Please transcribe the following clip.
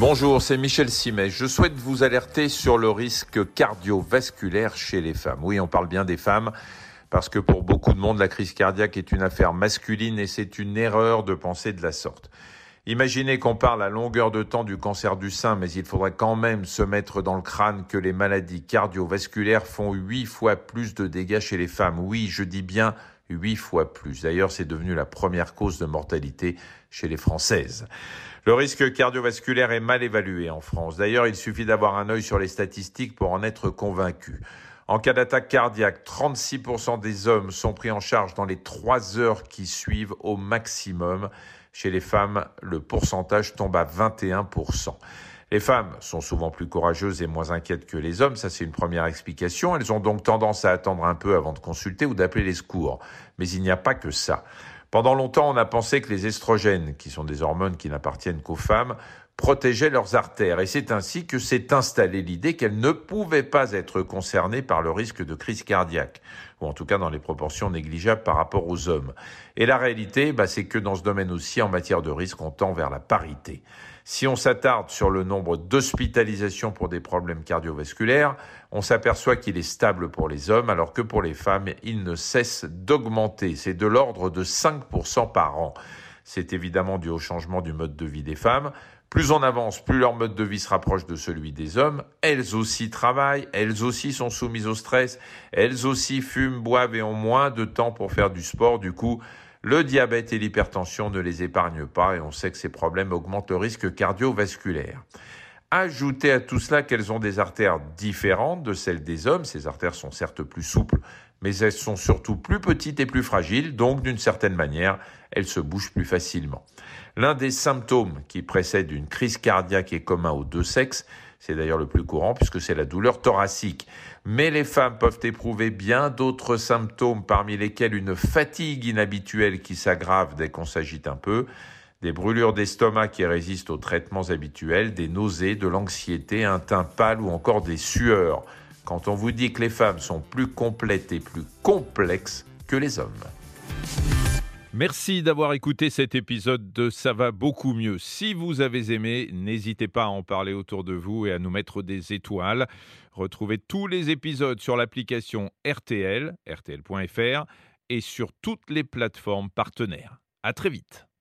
Bonjour, c'est Michel Simet. Je souhaite vous alerter sur le risque cardiovasculaire chez les femmes. Oui, on parle bien des femmes parce que pour beaucoup de monde, la crise cardiaque est une affaire masculine et c'est une erreur de penser de la sorte. Imaginez qu'on parle à longueur de temps du cancer du sein, mais il faudrait quand même se mettre dans le crâne que les maladies cardiovasculaires font huit fois plus de dégâts chez les femmes. Oui, je dis bien huit fois plus. D'ailleurs, c'est devenu la première cause de mortalité chez les Françaises. Le risque cardiovasculaire est mal évalué en France. D'ailleurs, il suffit d'avoir un œil sur les statistiques pour en être convaincu. En cas d'attaque cardiaque, 36% des hommes sont pris en charge dans les trois heures qui suivent au maximum. Chez les femmes, le pourcentage tombe à 21%. Les femmes sont souvent plus courageuses et moins inquiètes que les hommes, ça c'est une première explication. Elles ont donc tendance à attendre un peu avant de consulter ou d'appeler les secours. Mais il n'y a pas que ça. Pendant longtemps, on a pensé que les estrogènes, qui sont des hormones qui n'appartiennent qu'aux femmes, protégeaient leurs artères. Et c'est ainsi que s'est installée l'idée qu'elles ne pouvaient pas être concernées par le risque de crise cardiaque, ou en tout cas dans les proportions négligeables par rapport aux hommes. Et la réalité, bah, c'est que dans ce domaine aussi, en matière de risque, on tend vers la parité. Si on s'attarde sur le nombre d'hospitalisations pour des problèmes cardiovasculaires, on s'aperçoit qu'il est stable pour les hommes, alors que pour les femmes, il ne cesse d'augmenter. C'est de l'ordre de 5% par an. C'est évidemment dû au changement du mode de vie des femmes. Plus on avance, plus leur mode de vie se rapproche de celui des hommes. Elles aussi travaillent, elles aussi sont soumises au stress, elles aussi fument, boivent et ont moins de temps pour faire du sport. Du coup, le diabète et l'hypertension ne les épargnent pas et on sait que ces problèmes augmentent le risque cardiovasculaire. Ajoutez à tout cela qu'elles ont des artères différentes de celles des hommes. Ces artères sont certes plus souples, mais elles sont surtout plus petites et plus fragiles, donc d'une certaine manière, elles se bougent plus facilement. L'un des symptômes qui précède une crise cardiaque est commun aux deux sexes, c'est d'ailleurs le plus courant puisque c'est la douleur thoracique. Mais les femmes peuvent éprouver bien d'autres symptômes parmi lesquels une fatigue inhabituelle qui s'aggrave dès qu'on s'agite un peu, des brûlures d'estomac qui résistent aux traitements habituels, des nausées, de l'anxiété, un teint pâle ou encore des sueurs. Quand on vous dit que les femmes sont plus complètes et plus complexes que les hommes. Merci d'avoir écouté cet épisode de Ça va beaucoup mieux. Si vous avez aimé, n'hésitez pas à en parler autour de vous et à nous mettre des étoiles. Retrouvez tous les épisodes sur l'application RTL, rtl.fr et sur toutes les plateformes partenaires. À très vite.